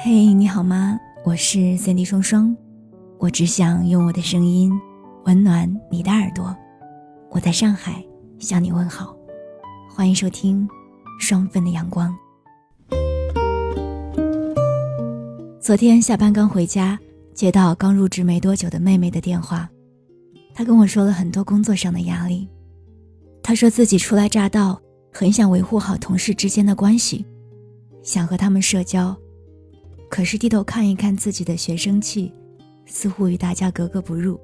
嘿，你好吗？我是三 D 双双，我只想用我的声音温暖你的耳朵。我在上海向你问好，欢迎收听《双份的阳光》。昨天下班刚回家，接到刚入职没多久的妹妹的电话，她跟我说了很多工作上的压力。她说自己初来乍到，很想维护好同事之间的关系，想和他们社交。可是低头看一看自己的学生气，似乎与大家格格不入。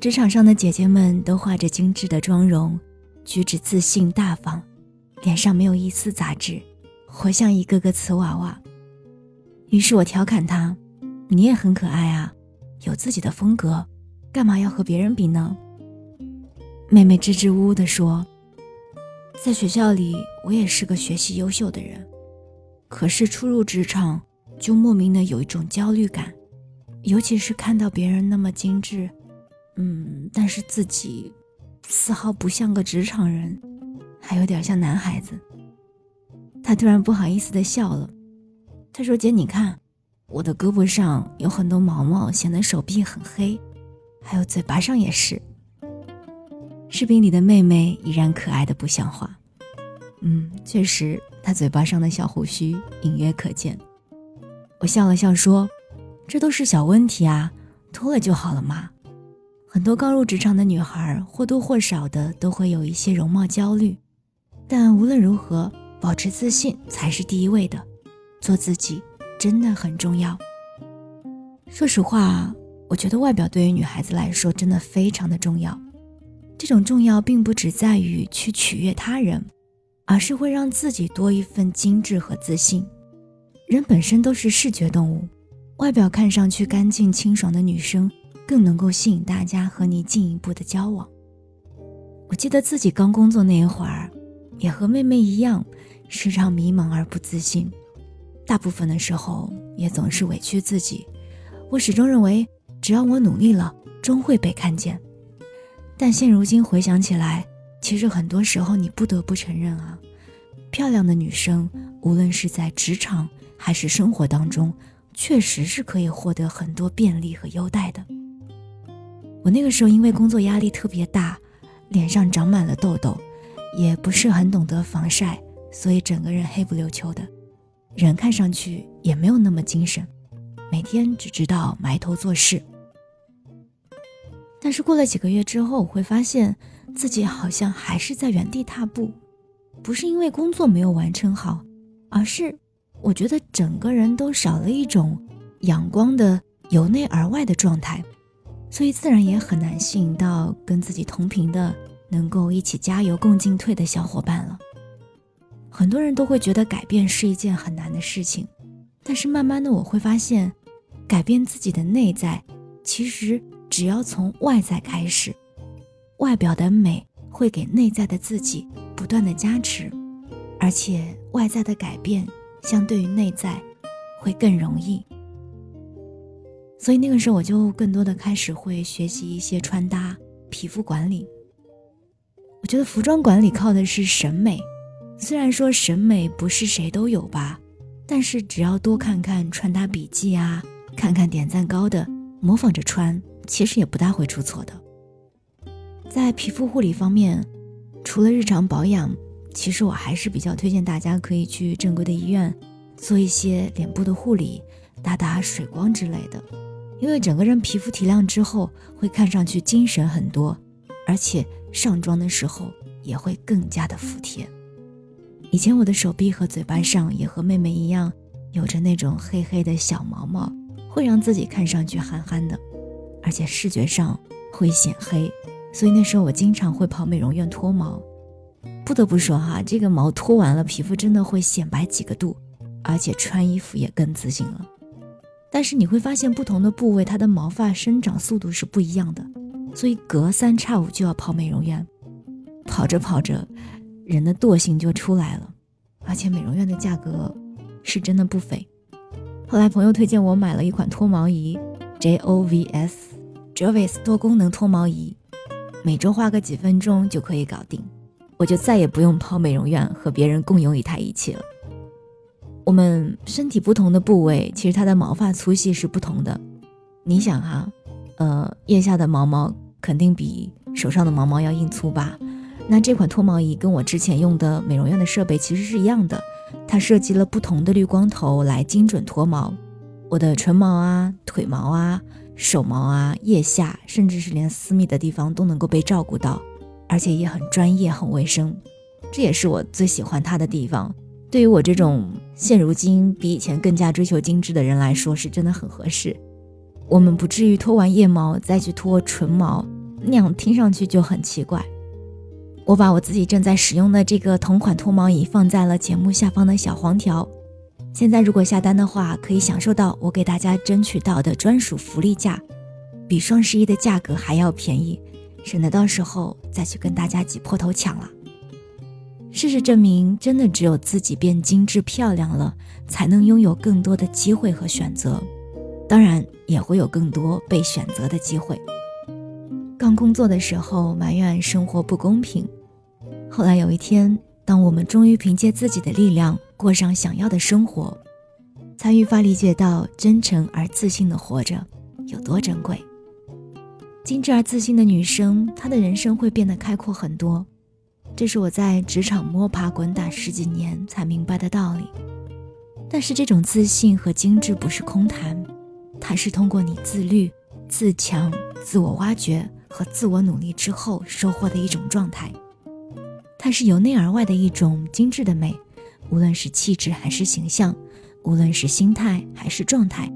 职场上的姐姐们都画着精致的妆容，举止自信大方，脸上没有一丝杂质，活像一个个瓷娃娃。于是我调侃她：“你也很可爱啊，有自己的风格，干嘛要和别人比呢？”妹妹支支吾吾地说：“在学校里，我也是个学习优秀的人，可是初入职场。”就莫名的有一种焦虑感，尤其是看到别人那么精致，嗯，但是自己丝毫不像个职场人，还有点像男孩子。他突然不好意思的笑了，他说：“姐，你看，我的胳膊上有很多毛毛，显得手臂很黑，还有嘴巴上也是。”视频里的妹妹依然可爱的不像话，嗯，确实，她嘴巴上的小胡须隐约可见。我笑了笑说：“这都是小问题啊，脱了就好了嘛。”很多刚入职场的女孩或多或少的都会有一些容貌焦虑，但无论如何，保持自信才是第一位的。做自己真的很重要。说实话，我觉得外表对于女孩子来说真的非常的重要。这种重要并不只在于去取悦他人，而是会让自己多一份精致和自信。人本身都是视觉动物，外表看上去干净清爽的女生，更能够吸引大家和你进一步的交往。我记得自己刚工作那一会儿，也和妹妹一样，时常迷茫而不自信，大部分的时候也总是委屈自己。我始终认为，只要我努力了，终会被看见。但现如今回想起来，其实很多时候你不得不承认啊，漂亮的女生，无论是在职场，还是生活当中，确实是可以获得很多便利和优待的。我那个时候因为工作压力特别大，脸上长满了痘痘，也不是很懂得防晒，所以整个人黑不溜秋的，人看上去也没有那么精神，每天只知道埋头做事。但是过了几个月之后，我会发现自己好像还是在原地踏步，不是因为工作没有完成好，而是。我觉得整个人都少了一种阳光的由内而外的状态，所以自然也很难吸引到跟自己同频的、能够一起加油共进退的小伙伴了。很多人都会觉得改变是一件很难的事情，但是慢慢的我会发现，改变自己的内在，其实只要从外在开始，外表的美会给内在的自己不断的加持，而且外在的改变。相对于内在，会更容易。所以那个时候，我就更多的开始会学习一些穿搭、皮肤管理。我觉得服装管理靠的是审美，虽然说审美不是谁都有吧，但是只要多看看穿搭笔记啊，看看点赞高的，模仿着穿，其实也不大会出错的。在皮肤护理方面，除了日常保养。其实我还是比较推荐大家可以去正规的医院做一些脸部的护理，打打水光之类的，因为整个人皮肤提亮之后会看上去精神很多，而且上妆的时候也会更加的服帖。以前我的手臂和嘴巴上也和妹妹一样，有着那种黑黑的小毛毛，会让自己看上去憨憨的，而且视觉上会显黑，所以那时候我经常会跑美容院脱毛。不得不说哈，这个毛脱完了，皮肤真的会显白几个度，而且穿衣服也更自信了。但是你会发现，不同的部位它的毛发生长速度是不一样的，所以隔三差五就要跑美容院。跑着跑着，人的惰性就出来了，而且美容院的价格是真的不菲。后来朋友推荐我买了一款脱毛仪，JOVS，Jovis 多功能脱毛仪，每周花个几分钟就可以搞定。我就再也不用跑美容院和别人共用一台仪器了。我们身体不同的部位，其实它的毛发粗细是不同的。你想哈，呃，腋下的毛毛肯定比手上的毛毛要硬粗吧？那这款脱毛仪跟我之前用的美容院的设备其实是一样的，它设计了不同的滤光头来精准脱毛。我的唇毛啊、腿毛啊、手毛啊、腋下，甚至是连私密的地方都能够被照顾到，而且也很专业、很卫生。这也是我最喜欢它的地方。对于我这种现如今比以前更加追求精致的人来说，是真的很合适。我们不至于脱完腋毛再去脱唇毛，那样听上去就很奇怪。我把我自己正在使用的这个同款脱毛仪放在了节目下方的小黄条。现在如果下单的话，可以享受到我给大家争取到的专属福利价，比双十一的价格还要便宜，省得到时候再去跟大家挤破头抢了。事实证明，真的只有自己变精致漂亮了，才能拥有更多的机会和选择，当然也会有更多被选择的机会。刚工作的时候埋怨生活不公平。后来有一天，当我们终于凭借自己的力量过上想要的生活，才愈发理解到真诚而自信的活着有多珍贵。精致而自信的女生，她的人生会变得开阔很多。这是我在职场摸爬滚打十几年才明白的道理。但是这种自信和精致不是空谈，它是通过你自律、自强、自我挖掘和自我努力之后收获的一种状态。它是由内而外的一种精致的美，无论是气质还是形象，无论是心态还是状态，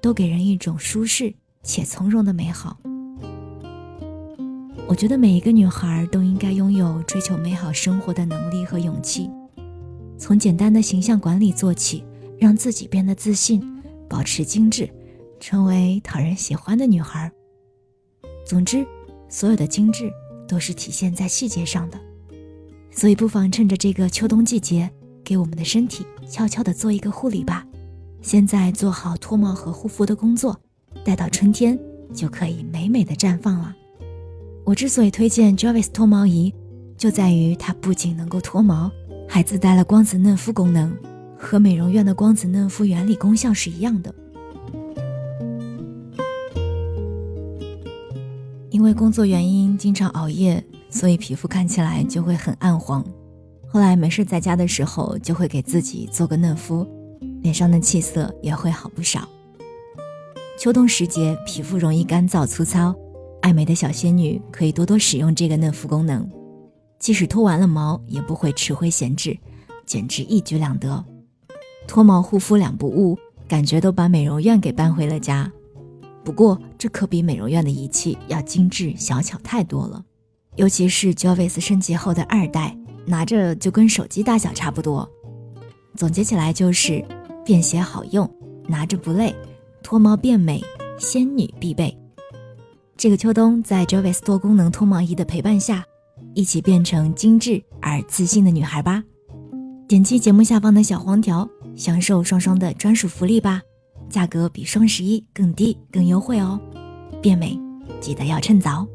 都给人一种舒适且从容的美好。我觉得每一个女孩都应该拥有追求美好生活的能力和勇气，从简单的形象管理做起，让自己变得自信，保持精致，成为讨人喜欢的女孩。总之，所有的精致都是体现在细节上的。所以，不妨趁着这个秋冬季节，给我们的身体悄悄地做一个护理吧。现在做好脱毛和护肤的工作，待到春天就可以美美的绽放了。我之所以推荐 Jarvis 脱毛仪，就在于它不仅能够脱毛，还自带了光子嫩肤功能，和美容院的光子嫩肤原理功效是一样的。因为工作原因，经常熬夜。所以皮肤看起来就会很暗黄，后来没事在家的时候就会给自己做个嫩肤，脸上的气色也会好不少。秋冬时节皮肤容易干燥粗糙，爱美的小仙女可以多多使用这个嫩肤功能，即使脱完了毛也不会吃灰闲置，简直一举两得。脱毛护肤两不误，感觉都把美容院给搬回了家。不过这可比美容院的仪器要精致小巧太多了。尤其是 Jovis 升级后的二代，拿着就跟手机大小差不多。总结起来就是：便携好用，拿着不累，脱毛变美，仙女必备。这个秋冬，在 Jovis 多功能脱毛仪的陪伴下，一起变成精致而自信的女孩吧！点击节目下方的小黄条，享受双双的专属福利吧！价格比双十一更低更优惠哦！变美，记得要趁早。